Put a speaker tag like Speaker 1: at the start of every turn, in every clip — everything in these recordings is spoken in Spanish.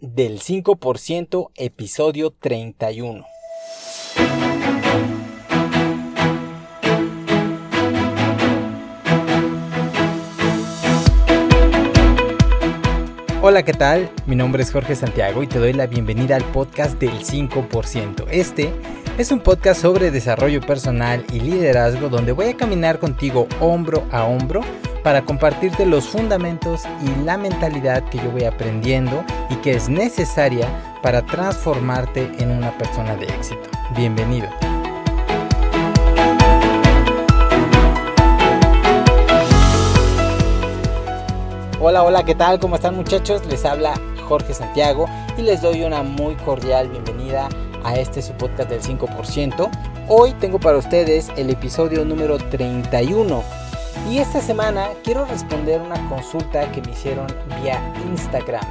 Speaker 1: del 5% episodio 31. Hola, ¿qué tal? Mi nombre es Jorge Santiago y te doy la bienvenida al podcast del 5%. Este es un podcast sobre desarrollo personal y liderazgo donde voy a caminar contigo hombro a hombro para compartirte los fundamentos y la mentalidad que yo voy aprendiendo y que es necesaria para transformarte en una persona de éxito. Bienvenido. Hola, hola, ¿qué tal? ¿Cómo están muchachos? Les habla Jorge Santiago y les doy una muy cordial bienvenida a este su podcast del 5%. Hoy tengo para ustedes el episodio número 31 y esta semana quiero responder una consulta que me hicieron vía Instagram.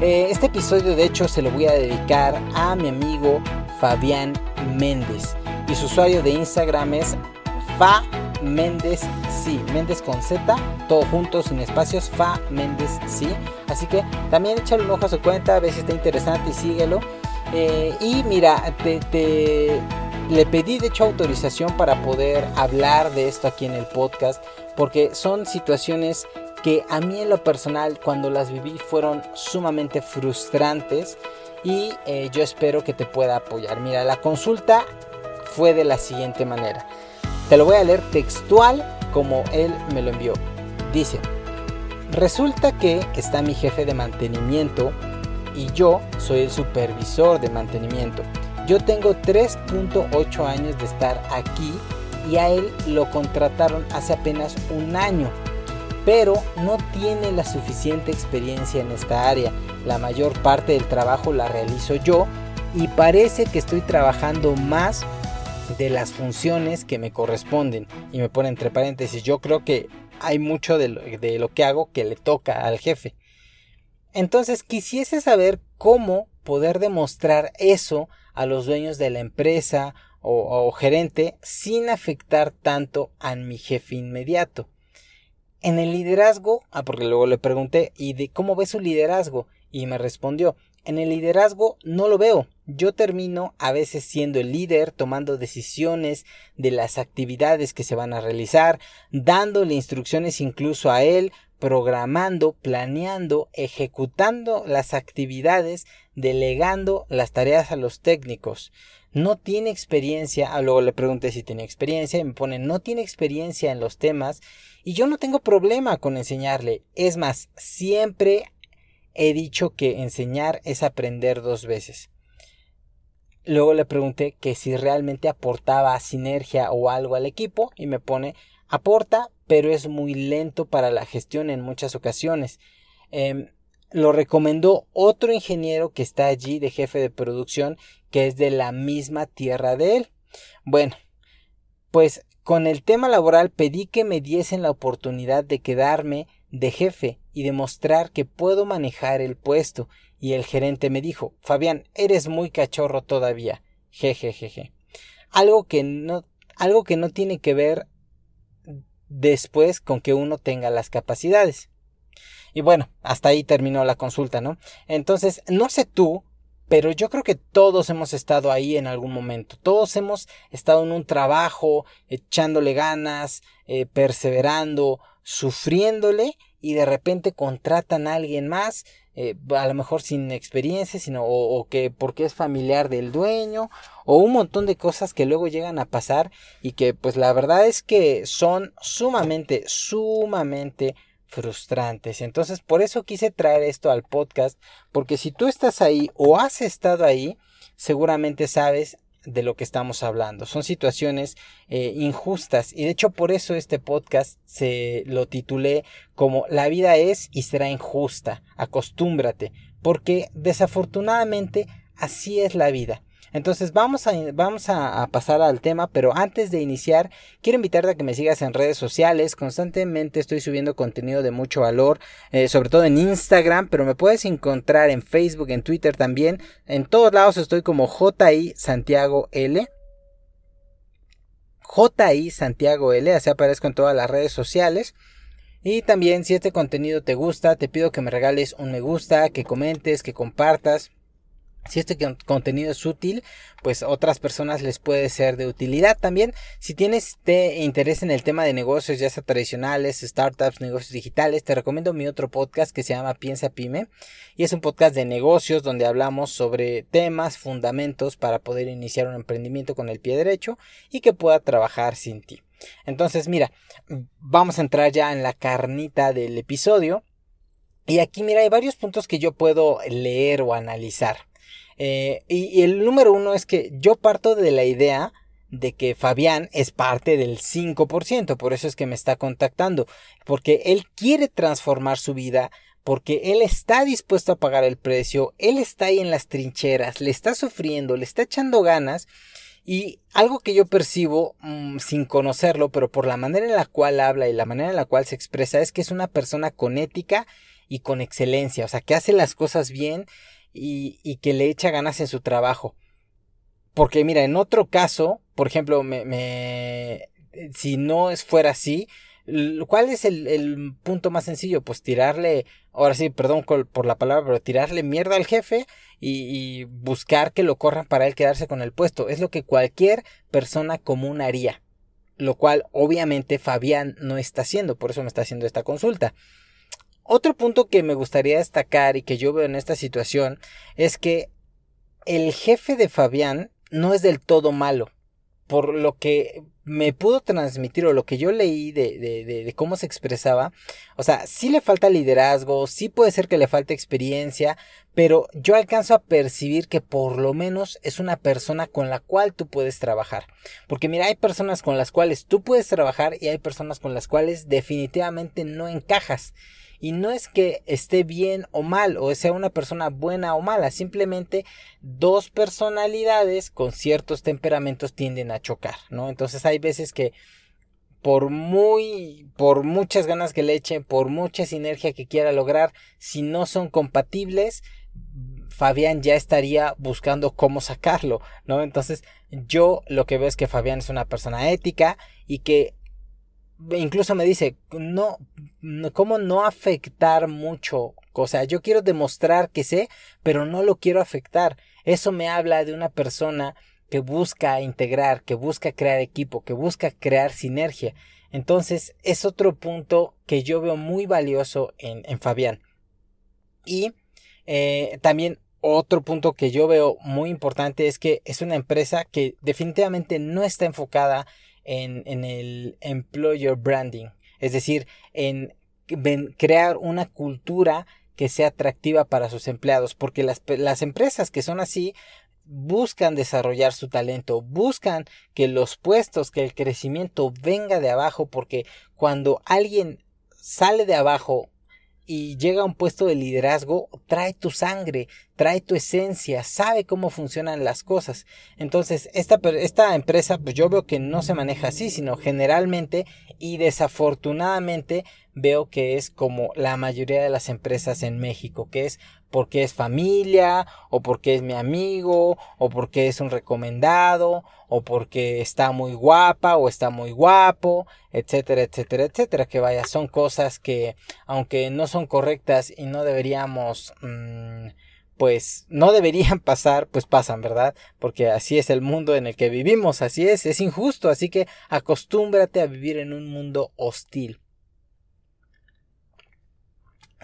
Speaker 1: Eh, este episodio de hecho se lo voy a dedicar a mi amigo Fabián Méndez y su usuario de Instagram es Fa Méndez sí, Méndez con Z, todo junto, sin espacios, Fa Méndez sí. Así que también échale un ojo a su cuenta, a ver si está interesante y síguelo. Eh, y mira, te, le pedí de hecho autorización para poder hablar de esto aquí en el podcast, porque son situaciones que a mí en lo personal cuando las viví fueron sumamente frustrantes y eh, yo espero que te pueda apoyar. Mira, la consulta fue de la siguiente manera. Te lo voy a leer textual como él me lo envió. Dice, resulta que está mi jefe de mantenimiento y yo soy el supervisor de mantenimiento. Yo tengo 3.8 años de estar aquí y a él lo contrataron hace apenas un año, pero no tiene la suficiente experiencia en esta área. La mayor parte del trabajo la realizo yo y parece que estoy trabajando más de las funciones que me corresponden. Y me pone entre paréntesis, yo creo que hay mucho de lo, que hago que le toca al jefe. Entonces quisiese saber cómo poder demostrar eso a los dueños de la empresa o, gerente sin afectar tanto a mi jefe inmediato. En el liderazgo, ah, porque luego le pregunté, ¿y de cómo ve su liderazgo? Y me respondió, en el liderazgo no lo veo. Yo termino a veces siendo el líder, tomando decisiones de las actividades que se van a realizar, dándole instrucciones incluso a él, programando, planeando, ejecutando las actividades, delegando las tareas a los técnicos. No tiene experiencia, ah, luego le pregunté si tiene experiencia y me pone no tiene experiencia en los temas y yo no tengo problema con enseñarle. Es más, siempre he dicho que enseñar es aprender dos veces. Luego le pregunté que si realmente aportaba sinergia o algo al equipo y me pone aporta, pero es muy lento para la gestión en muchas ocasiones. Em, lo recomendó otro ingeniero que está allí de jefe de producción que es de la misma tierra de él. Bueno, pues con el tema laboral pedí que me diesen la oportunidad de quedarme de jefe y demostrar que puedo manejar el puesto. Y el gerente me dijo, Fabián, eres muy cachorro todavía. Jejejeje. Algo que no, algo que no tiene que ver después con que uno tenga las capacidades. Y bueno, hasta ahí terminó la consulta, ¿no? Entonces, no sé tú, pero yo creo que todos hemos estado ahí en algún momento. Todos hemos estado en un trabajo, echándole ganas, eh, perseverando, sufriéndole y de repente contratan a alguien más, eh, a lo mejor sin experiencia, sino o, que porque es familiar del dueño, o un montón de cosas que luego llegan a pasar y que pues la verdad es que son sumamente, sumamente frustrantes. Entonces por eso quise traer esto al podcast, porque si tú estás ahí o has estado ahí, seguramente sabes de lo que estamos hablando. Son situaciones eh, injustas y de hecho por eso este podcast se lo titulé como La vida es y será injusta. Acostúmbrate, porque desafortunadamente así es la vida. Entonces vamos a, vamos a, pasar al tema, pero antes de iniciar, quiero invitarte a que me sigas en redes sociales. Constantemente estoy subiendo contenido de mucho valor, eh, sobre todo en Instagram, pero me puedes encontrar en Facebook, en Twitter también. En todos lados estoy como JI Santiago L. JI Santiago L, así aparezco en todas las redes sociales. Y también si este contenido te gusta, te pido que me regales un me gusta, que comentes, que compartas. Si este contenido es útil, pues otras personas les puede ser de utilidad también. Si tienes interés en el tema de negocios, ya sea tradicionales, startups, negocios digitales, te recomiendo mi otro podcast que se llama Piensa Pyme. Y es un podcast de negocios donde hablamos sobre temas, fundamentos para poder iniciar un emprendimiento con el pie derecho y que pueda trabajar sin ti. Entonces, mira, vamos a entrar ya en la carnita del episodio. Y aquí, mira, hay varios puntos que yo puedo leer o analizar. Eh, y, el número uno es que yo parto de la idea de que Fabián es parte del 5%, por eso es que me está contactando, porque él quiere transformar su vida, porque él está dispuesto a pagar el precio, él está ahí en las trincheras, le está sufriendo, le está echando ganas, y algo que yo percibo mm, sin conocerlo, pero por la manera en la cual habla y la manera en la cual se expresa, es que es una persona con ética y con excelencia, o sea, que hace las cosas bien y, que le echa ganas en su trabajo. Porque mira, en otro caso, por ejemplo, me, si no fuera así, ¿cuál es el, punto más sencillo? Pues tirarle, ahora sí, perdón por la palabra, pero tirarle mierda al jefe y, y buscar que lo corran para él quedarse con el puesto. Es lo que cualquier persona común haría. Lo cual obviamente Fabián no está haciendo, por eso me está haciendo esta consulta. Otro punto que me gustaría destacar y que yo veo en esta situación es que el jefe de Fabián no es del todo malo. Por lo que me pudo transmitir o lo que yo leí de, cómo se expresaba, o sea, sí le falta liderazgo, sí puede ser que le falte experiencia, pero yo alcanzo a percibir que por lo menos es una persona con la cual tú puedes trabajar. Porque mira, hay personas con las cuales tú puedes trabajar y hay personas con las cuales definitivamente no encajas. Y no es que esté bien o mal, o sea una persona buena o mala, simplemente dos personalidades con ciertos temperamentos tienden a chocar, ¿no? Entonces hay veces que por muy, por muchas ganas que le echen, por mucha sinergia que quiera lograr, si no son compatibles, Fabián ya estaría buscando cómo sacarlo, ¿no? Entonces, yo lo que veo es que Fabián es una persona ética y que incluso me dice, no, ¿cómo no afectar mucho? O sea, yo quiero demostrar que sé, pero no lo quiero afectar. Eso me habla de una persona que busca integrar, que busca crear equipo, que busca crear sinergia. Entonces, es otro punto que yo veo muy valioso en, en Fabián. Y eh, también otro punto que yo veo muy importante es que es una empresa que definitivamente no está enfocada en, el employer branding, es decir, en crear una cultura que sea atractiva para sus empleados, porque las, las, empresas que son así buscan desarrollar su talento, buscan que los puestos, que el crecimiento venga de abajo, porque cuando alguien sale de abajo y llega a un puesto de liderazgo, trae tu sangre, trae tu esencia, sabe cómo funcionan las cosas. Entonces, esta, esta empresa, pues yo veo que no se maneja así, sino generalmente y desafortunadamente veo que es como la mayoría de las empresas en México, que es porque es familia, o porque es mi amigo, o porque es un recomendado, o porque está muy guapa, o está muy guapo, etcétera, etcétera, etcétera. Que vaya, son cosas que, aunque no son correctas y no deberíamos, mm, pues no deberían pasar, pues pasan, ¿verdad? Porque así es el mundo en el que vivimos, así es, es injusto, así que acostúmbrate a vivir en un mundo hostil.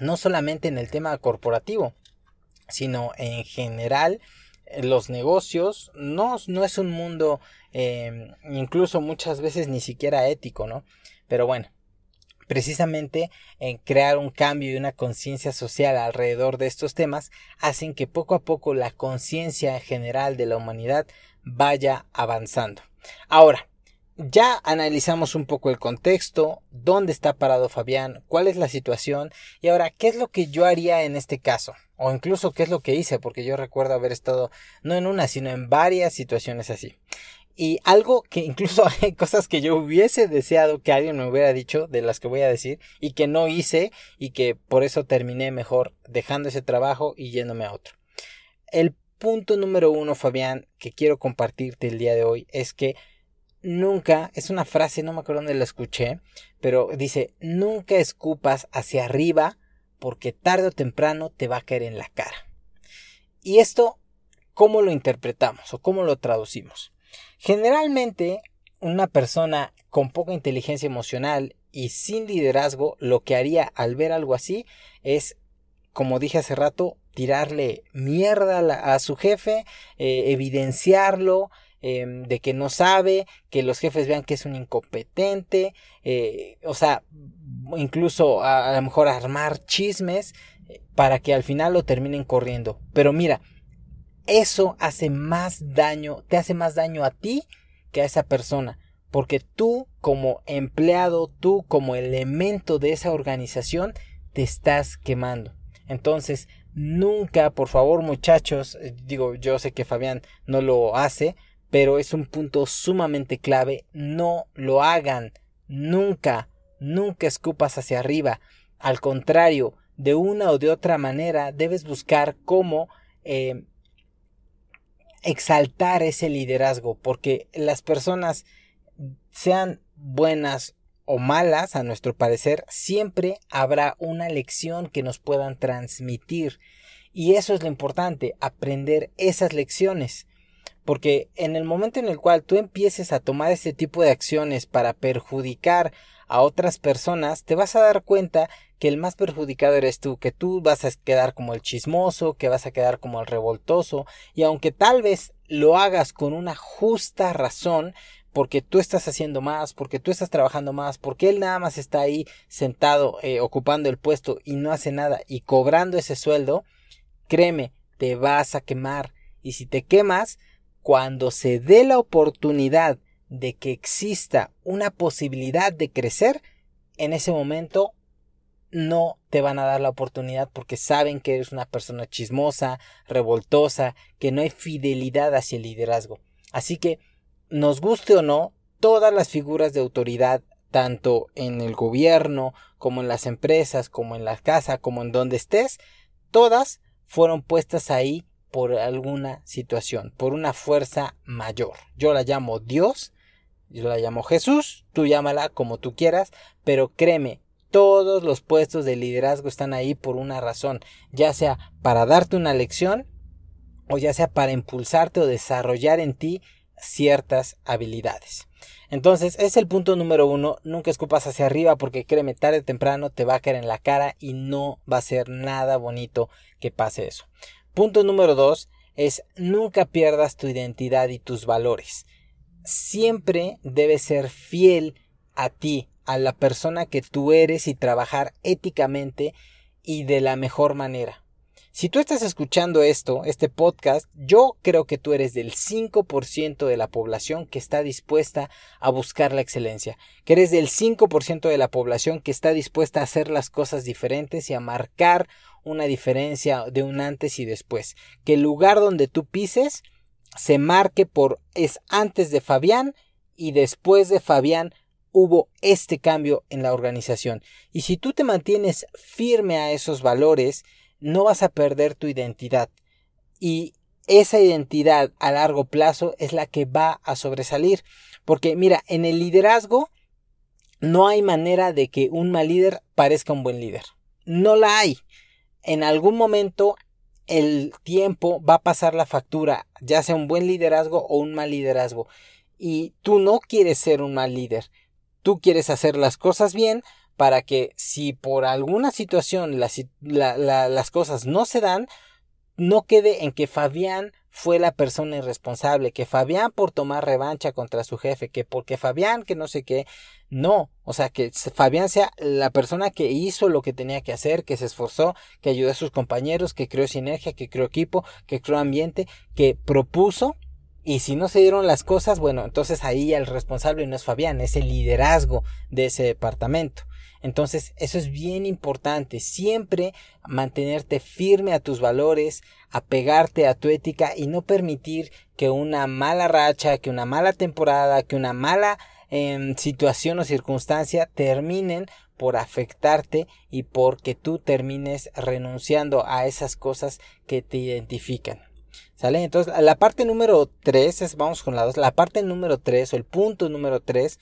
Speaker 1: No solamente en el tema corporativo, sino en general eh, los negocios no, no es un mundo em, incluso muchas veces ni siquiera ético, ¿no? Pero bueno, precisamente en crear un cambio y una conciencia social alrededor de estos temas hacen que poco a poco la conciencia general de la humanidad vaya avanzando. Ahora, ya analizamos un poco el contexto, dónde está parado Fabián, cuál es la situación y ahora qué es lo que yo haría en este caso o incluso qué es lo que hice porque yo recuerdo haber estado no en una sino en varias situaciones así. Y algo que incluso hay cosas que yo hubiese deseado que alguien me hubiera dicho de las que voy a decir y que no hice y que por eso terminé mejor dejando ese trabajo y yéndome a otro. El punto número uno, Fabián, que quiero compartirte el día de hoy es que nunca, es una frase, no me acuerdo dónde la escuché, pero dice, nunca escupas hacia arriba porque tarde o temprano te va a caer en la cara. Y esto, ¿cómo lo interpretamos o cómo lo traducimos? Generalmente, una persona con poca inteligencia emocional y sin liderazgo, lo que haría al ver algo así es, como dije hace rato, tirarle mierda a, su jefe, eh, evidenciarlo, em, de que no sabe, que los jefes vean que es un incompetente, eh, o sea, incluso a, a, lo mejor armar chismes eh, para que al final lo terminen corriendo. Pero mira, eso hace más daño, te hace más daño a ti que a esa persona. Porque tú como empleado, tú como elemento de esa organización, te estás quemando. Entonces, nunca, por favor muchachos, eh, digo, yo sé que Fabián no lo hace, pero es un punto sumamente clave, no lo hagan, nunca, nunca escupas hacia arriba. Al contrario, de una o de otra manera, debes buscar cómo eh, exaltar ese liderazgo, porque las personas, sean buenas o malas, a nuestro parecer, siempre habrá una lección que nos puedan transmitir. Y eso es lo importante, aprender esas lecciones. Porque en el momento en el cual tú empieces a tomar este tipo de acciones para perjudicar a otras personas, te vas a dar cuenta que el más perjudicado eres tú, que tú vas a quedar como el chismoso, que vas a quedar como el revoltoso, y aunque tal vez lo hagas con una justa razón, porque tú estás haciendo más, porque tú estás trabajando más, porque él nada más está ahí sentado eh, ocupando el puesto y no hace nada y cobrando ese sueldo, créeme, te vas a quemar. Y si te quemas, cuando se dé la oportunidad de que exista una posibilidad de crecer, en ese momento no te van a dar la oportunidad porque saben que eres una persona chismosa, revoltosa, que no hay fidelidad hacia el liderazgo. Así que, nos guste o no, todas las figuras de autoridad, tanto en el gobierno, como en las empresas, como en la casa, como en donde estés, todas fueron puestas ahí por alguna situación, por una fuerza mayor. Yo la llamo Dios, yo la llamo Jesús, tú llámala como tú quieras, pero créeme, todos los puestos de liderazgo están ahí por una razón, ya sea para darte una lección o ya sea para impulsarte o desarrollar en ti ciertas habilidades. Entonces, es el punto número uno, nunca escupas hacia arriba porque créeme, tarde o temprano te va a caer en la cara y no va a ser nada bonito que pase eso. Punto número dos es nunca pierdas tu identidad y tus valores siempre debes ser fiel a ti, a la persona que tú eres y trabajar éticamente y de la mejor manera. Si tú estás escuchando esto, este podcast, yo creo que tú eres del 5% de la población que está dispuesta a buscar la excelencia, que eres del 5% de la población que está dispuesta a hacer las cosas diferentes y a marcar una diferencia de un antes y después, que el lugar donde tú pises se marque por es antes de Fabián y después de Fabián hubo este cambio en la organización. Y si tú te mantienes firme a esos valores, no vas a perder tu identidad. Y esa identidad a largo plazo es la que va a sobresalir. Porque mira, en el liderazgo no hay manera de que un mal líder parezca un buen líder. No la hay. En algún momento el tiempo va a pasar la factura, ya sea un buen liderazgo o un mal liderazgo. Y tú no quieres ser un mal líder. Tú quieres hacer las cosas bien para que si por alguna situación las cosas no se dan, no quede en que Fabián fue la persona irresponsable, que Fabián por tomar revancha contra su jefe, que porque Fabián que no sé qué, no, o sea, que Fabián sea la persona que hizo lo que tenía que hacer, que se esforzó, que ayudó a sus compañeros, que creó sinergia, que creó equipo, que creó ambiente, que propuso y si no se dieron las cosas, bueno, entonces ahí el responsable no es Fabián, es el liderazgo de ese departamento. Entonces, eso es bien importante, siempre mantenerte firme a tus valores, apegarte a tu ética y no permitir que una mala racha, que una mala temporada, que una mala em, situación o circunstancia terminen por afectarte y porque tú termines renunciando a esas cosas que te identifican. ¿Sale? Entonces, la parte número 3 es, vamos con la 2, la parte número 3 o el punto número 3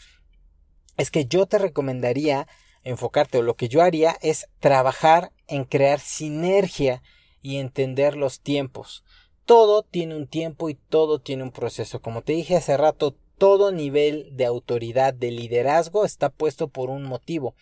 Speaker 1: es que yo te recomendaría enfocarte o lo que yo haría es trabajar en crear sinergia y entender los tiempos. Todo tiene un tiempo y todo tiene un proceso. Como te dije hace rato, todo nivel de autoridad, de liderazgo está puesto por un motivo.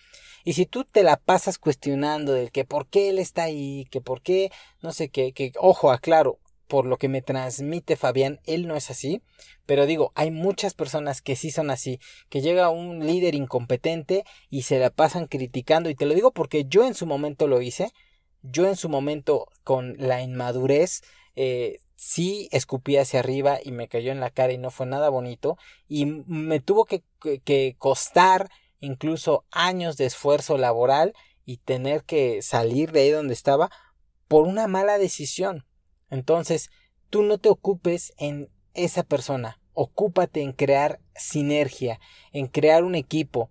Speaker 1: Y si tú te la pasas cuestionando del que por qué él está ahí, que por qué, no sé qué, que ojo, aclaro, por lo que me transmite Fabián, él no es así, pero digo, hay muchas personas que sí son así, que llega un líder incompetente y se la pasan criticando, y te lo digo porque yo en su momento lo hice, yo en su momento con la inmadurez, eh, sí escupí hacia arriba y me cayó en la cara y no fue nada bonito, y me tuvo que, que costar incluso años de esfuerzo laboral y tener que salir de ahí donde estaba por una mala decisión. Entonces, tú no te ocupes en esa persona, ocúpate en crear sinergia, en crear un equipo,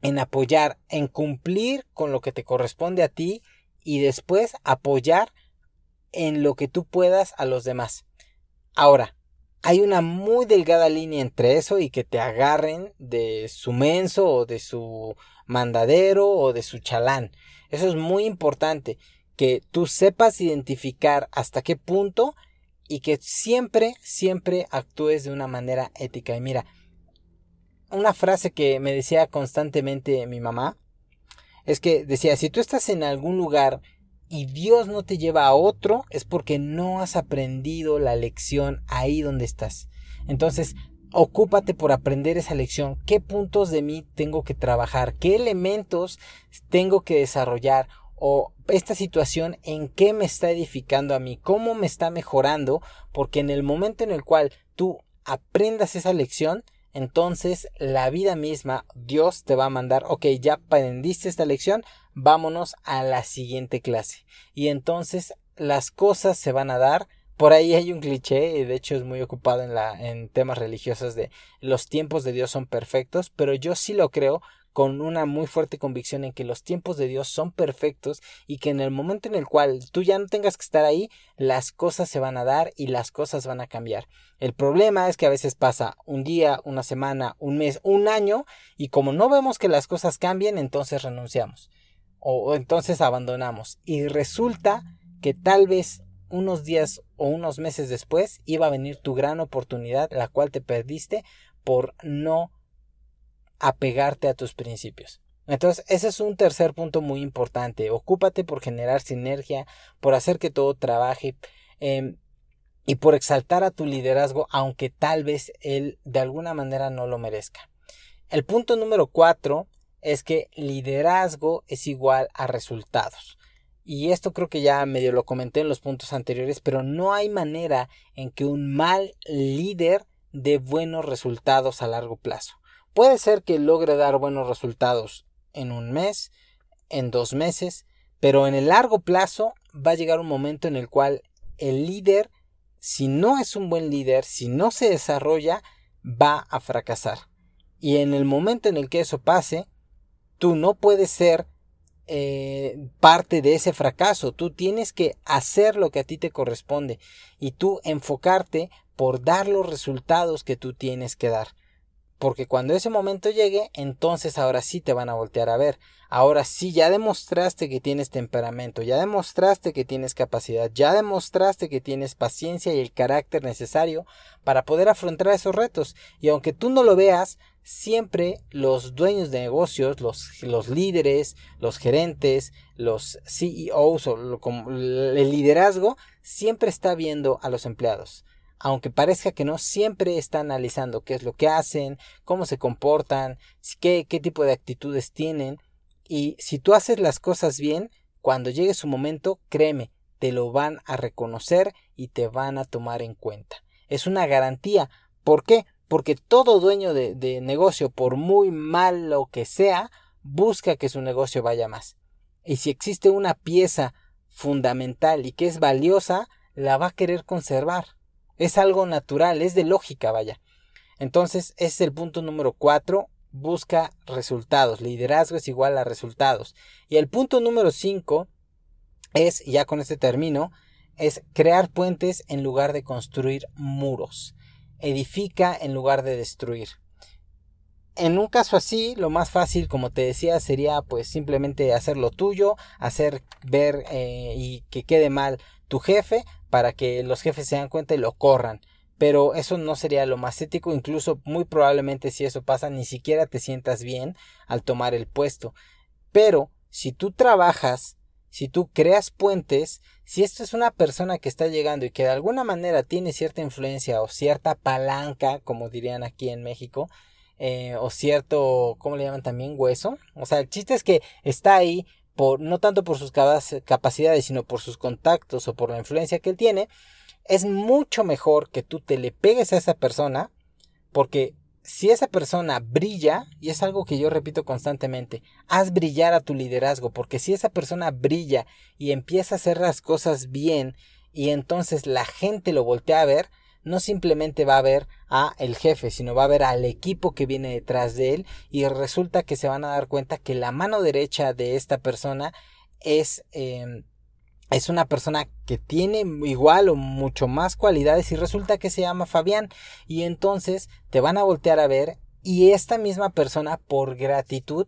Speaker 1: en apoyar, en cumplir con lo que te corresponde a ti y después apoyar en lo que tú puedas a los demás. Ahora, hay una muy delgada línea entre eso y que te agarren de su menso o de su mandadero o de su chalán. Eso es muy importante que tú sepas identificar hasta qué punto y que siempre, siempre actúes de una manera ética. Y mira, una frase que me decía constantemente mi mamá es que decía, si tú estás en algún lugar y Dios no te lleva a otro, es porque no has aprendido la lección ahí donde estás. Entonces, ocúpate por aprender esa lección. ¿Qué puntos de mí tengo que trabajar? ¿Qué elementos tengo que desarrollar? o esta situación en qué me está edificando a mí, cómo me está mejorando, porque en el momento en el cual tú aprendas esa lección, entonces la vida misma, Dios te va a mandar, ok, ya aprendiste esta lección, vámonos a la siguiente clase. Y entonces las cosas se van a dar. Por ahí hay un cliché, de hecho es muy ocupado en, la, en temas religiosos de los tiempos de Dios son perfectos, pero yo sí lo creo con una muy fuerte convicción en que los tiempos de Dios son perfectos y que en el momento en el cual tú ya no tengas que estar ahí, las cosas se van a dar y las cosas van a cambiar. El problema es que a veces pasa un día, una semana, un mes, un año y como no vemos que las cosas cambien, entonces renunciamos o, entonces abandonamos y resulta que tal vez unos días o unos meses después iba a venir tu gran oportunidad, la cual te perdiste por no apegarte a tus principios. Entonces, ese es un tercer punto muy importante. Ocúpate por generar sinergia, por hacer que todo trabaje em, y por exaltar a tu liderazgo, aunque tal vez él de alguna manera no lo merezca. El punto número cuatro es que liderazgo es igual a resultados. Y esto creo que ya medio lo comenté en los puntos anteriores, pero no hay manera en que un mal líder dé buenos resultados a largo plazo. Puede ser que logre dar buenos resultados en un mes, en dos meses, pero en el largo plazo va a llegar un momento en el cual el líder, si no es un buen líder, si no se desarrolla, va a fracasar. Y en el momento en el que eso pase, tú no puedes ser eh, parte de ese fracaso. Tú tienes que hacer lo que a ti te corresponde y tú enfocarte por dar los resultados que tú tienes que dar. Porque cuando ese momento llegue, entonces ahora sí te van a voltear a ver. Ahora sí, ya demostraste que tienes temperamento, ya demostraste que tienes capacidad, ya demostraste que tienes paciencia y el carácter necesario para poder afrontar esos retos. Y aunque tú no lo veas, siempre los dueños de negocios, los, líderes, los gerentes, los CEOs o el liderazgo, siempre está viendo a los empleados aunque parezca que no, siempre está analizando qué es lo que hacen, cómo se comportan, qué, tipo de actitudes tienen. Y si tú haces las cosas bien, cuando llegue su momento, créeme, te lo van a reconocer y te van a tomar en cuenta. Es una garantía. ¿Por qué? Porque todo dueño de, de negocio, por muy malo que sea, busca que su negocio vaya más. Y si existe una pieza fundamental y que es valiosa, la va a querer conservar. Es algo natural, es de lógica, vaya. Entonces, ese es el punto número cuatro. Busca resultados. Liderazgo es igual a resultados. Y el punto número cinco es, ya con este término, es crear puentes en lugar de construir muros. Edifica en lugar de destruir. En un caso así, lo más fácil, como te decía, sería pues simplemente hacer lo tuyo, hacer ver eh, y que quede mal tu jefe para que los jefes se den cuenta y lo corran. Pero eso no sería lo más ético, incluso muy probablemente si eso pasa ni siquiera te sientas bien al tomar el puesto. Pero si tú trabajas, si tú creas puentes, si esto es una persona que está llegando y que de alguna manera tiene cierta influencia o cierta palanca, como dirían aquí en México, eh, o cierto, ¿cómo le llaman también? Hueso. O sea, el chiste es que está ahí no tanto por sus capacidades, sino por sus contactos o por la influencia que él tiene. Es mucho mejor que tú te le pegues a esa persona, porque si esa persona brilla, y es algo que yo repito constantemente, haz brillar a tu liderazgo, porque si esa persona brilla y empieza a hacer las cosas bien, y entonces la gente lo voltea a ver, no simplemente va a ver a el jefe, sino va a ver al equipo que viene detrás de él y resulta que se van a dar cuenta que la mano derecha de esta persona es em, es una persona que tiene igual o mucho más cualidades y resulta que se llama Fabián. Y entonces te van a voltear a ver y esta misma persona por gratitud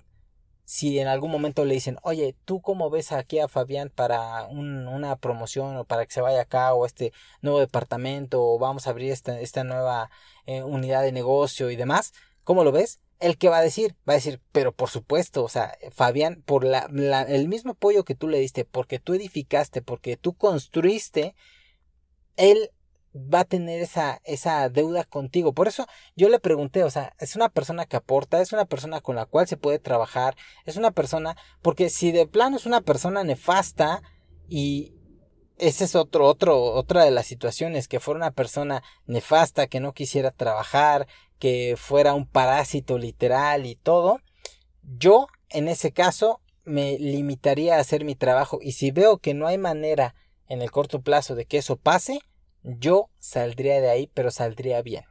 Speaker 1: si en algún momento le dicen, oye, ¿tú cómo ves aquí a Fabián para una promoción o para que se vaya acá o este nuevo departamento o vamos a abrir esta, esta nueva eh, unidad de negocio y demás? ¿Cómo lo ves? ¿El que va a decir? Va a decir, pero por supuesto, o sea, Fabián, por la, el mismo apoyo que tú le diste, porque tú edificaste, porque tú construiste, él va a tener esa, esa deuda contigo. Por eso yo le pregunté, o sea, es una persona que aporta, es una persona con la cual se puede trabajar, es una persona, porque si de plano es una persona nefasta y ese es otro, otro, otra de las situaciones, que fuera una persona nefasta, que no quisiera trabajar, que fuera un parásito literal y todo, yo en ese caso me limitaría a hacer mi trabajo. Y si veo que no hay manera en el corto plazo de que eso pase, yo saldría de ahí, pero saldría bien.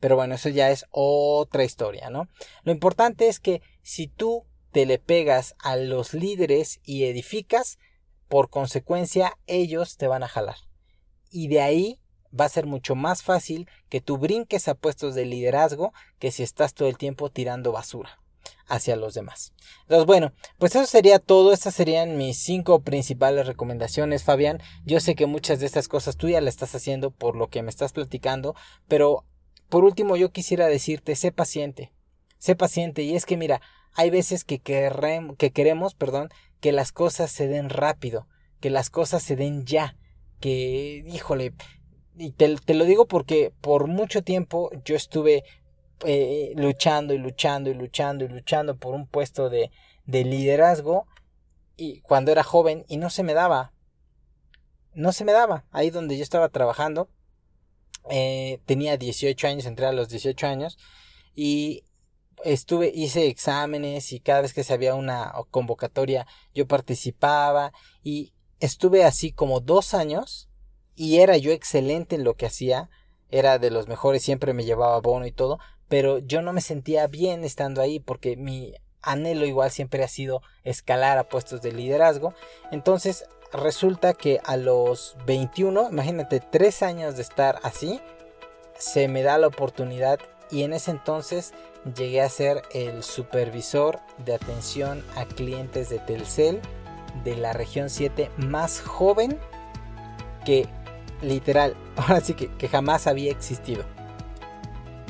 Speaker 1: Pero bueno, eso ya es otra historia, ¿no? Lo importante es que si tú te le pegas a los líderes y edificas, por consecuencia ellos te van a jalar. Y de ahí va a ser mucho más fácil que tú brinques a puestos de liderazgo que si estás todo el tiempo tirando basura hacia los demás. Entonces, bueno, pues eso sería todo. Estas serían mis cinco principales recomendaciones, Fabián. Yo sé que muchas de estas cosas tú ya las estás haciendo por lo que me estás platicando, pero por último yo quisiera decirte, sé paciente, sé paciente. Y es que mira, hay veces que, que queremos, perdón, que las cosas se den rápido, que las cosas se den ya, que, híjole, y te, lo digo porque por mucho tiempo yo estuve eh, luchando y luchando y luchando y luchando por un puesto de, de liderazgo y cuando era joven y no se me daba. No se me daba. Ahí donde yo estaba trabajando, eh, tenía 18 años, entré a los 18 años y estuve, hice exámenes y cada vez que se había una convocatoria yo participaba y estuve así como dos años y era yo excelente en lo que hacía, era de los mejores, siempre me llevaba bono y todo, pero yo no me sentía bien estando ahí porque mi anhelo igual siempre ha sido escalar a puestos de liderazgo. Entonces resulta que a los 21, imagínate, tres años de estar así, se me da la oportunidad y en ese entonces llegué a ser el supervisor de atención a clientes de Telcel de la región 7 más joven que literal, ahora sí que, que jamás había existido.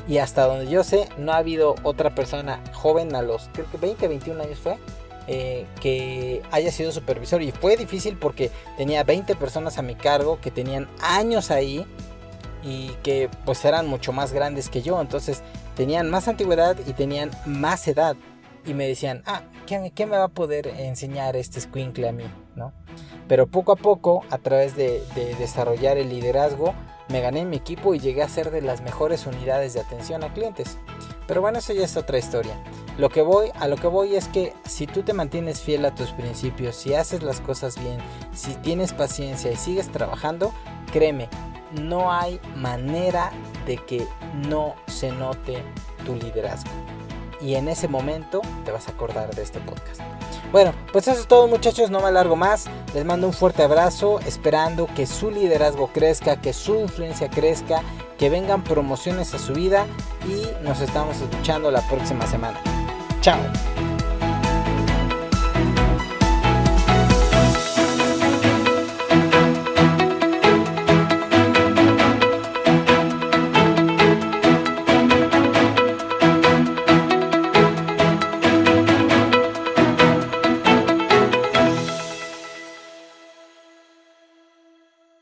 Speaker 1: Y hasta donde yo sé, no ha habido otra persona joven a los, creo que 20, 21 años fue, eh, que haya sido supervisor. Y fue difícil porque tenía 20 personas a mi cargo que tenían años ahí y que pues eran mucho más grandes que yo. Entonces tenían más antigüedad y tenían más edad. Y me decían, ah, ¿qué, qué me va a poder enseñar este squinkle a mí? ¿No? Pero poco a poco, a través de, de desarrollar el liderazgo, me gané en mi equipo y llegué a ser de las mejores unidades de atención a clientes. Pero bueno, eso ya es otra historia. Lo que voy, a lo que voy es que si tú te mantienes fiel a tus principios, si haces las cosas bien, si tienes paciencia y sigues trabajando, créeme, no hay manera de que no se note tu liderazgo. Y en ese momento te vas a acordar de este podcast. Bueno, pues eso es todo muchachos, no me alargo más. Les mando un fuerte abrazo, esperando que su liderazgo crezca, que su influencia crezca, que vengan promociones a su vida y nos estamos escuchando la próxima semana. Chao.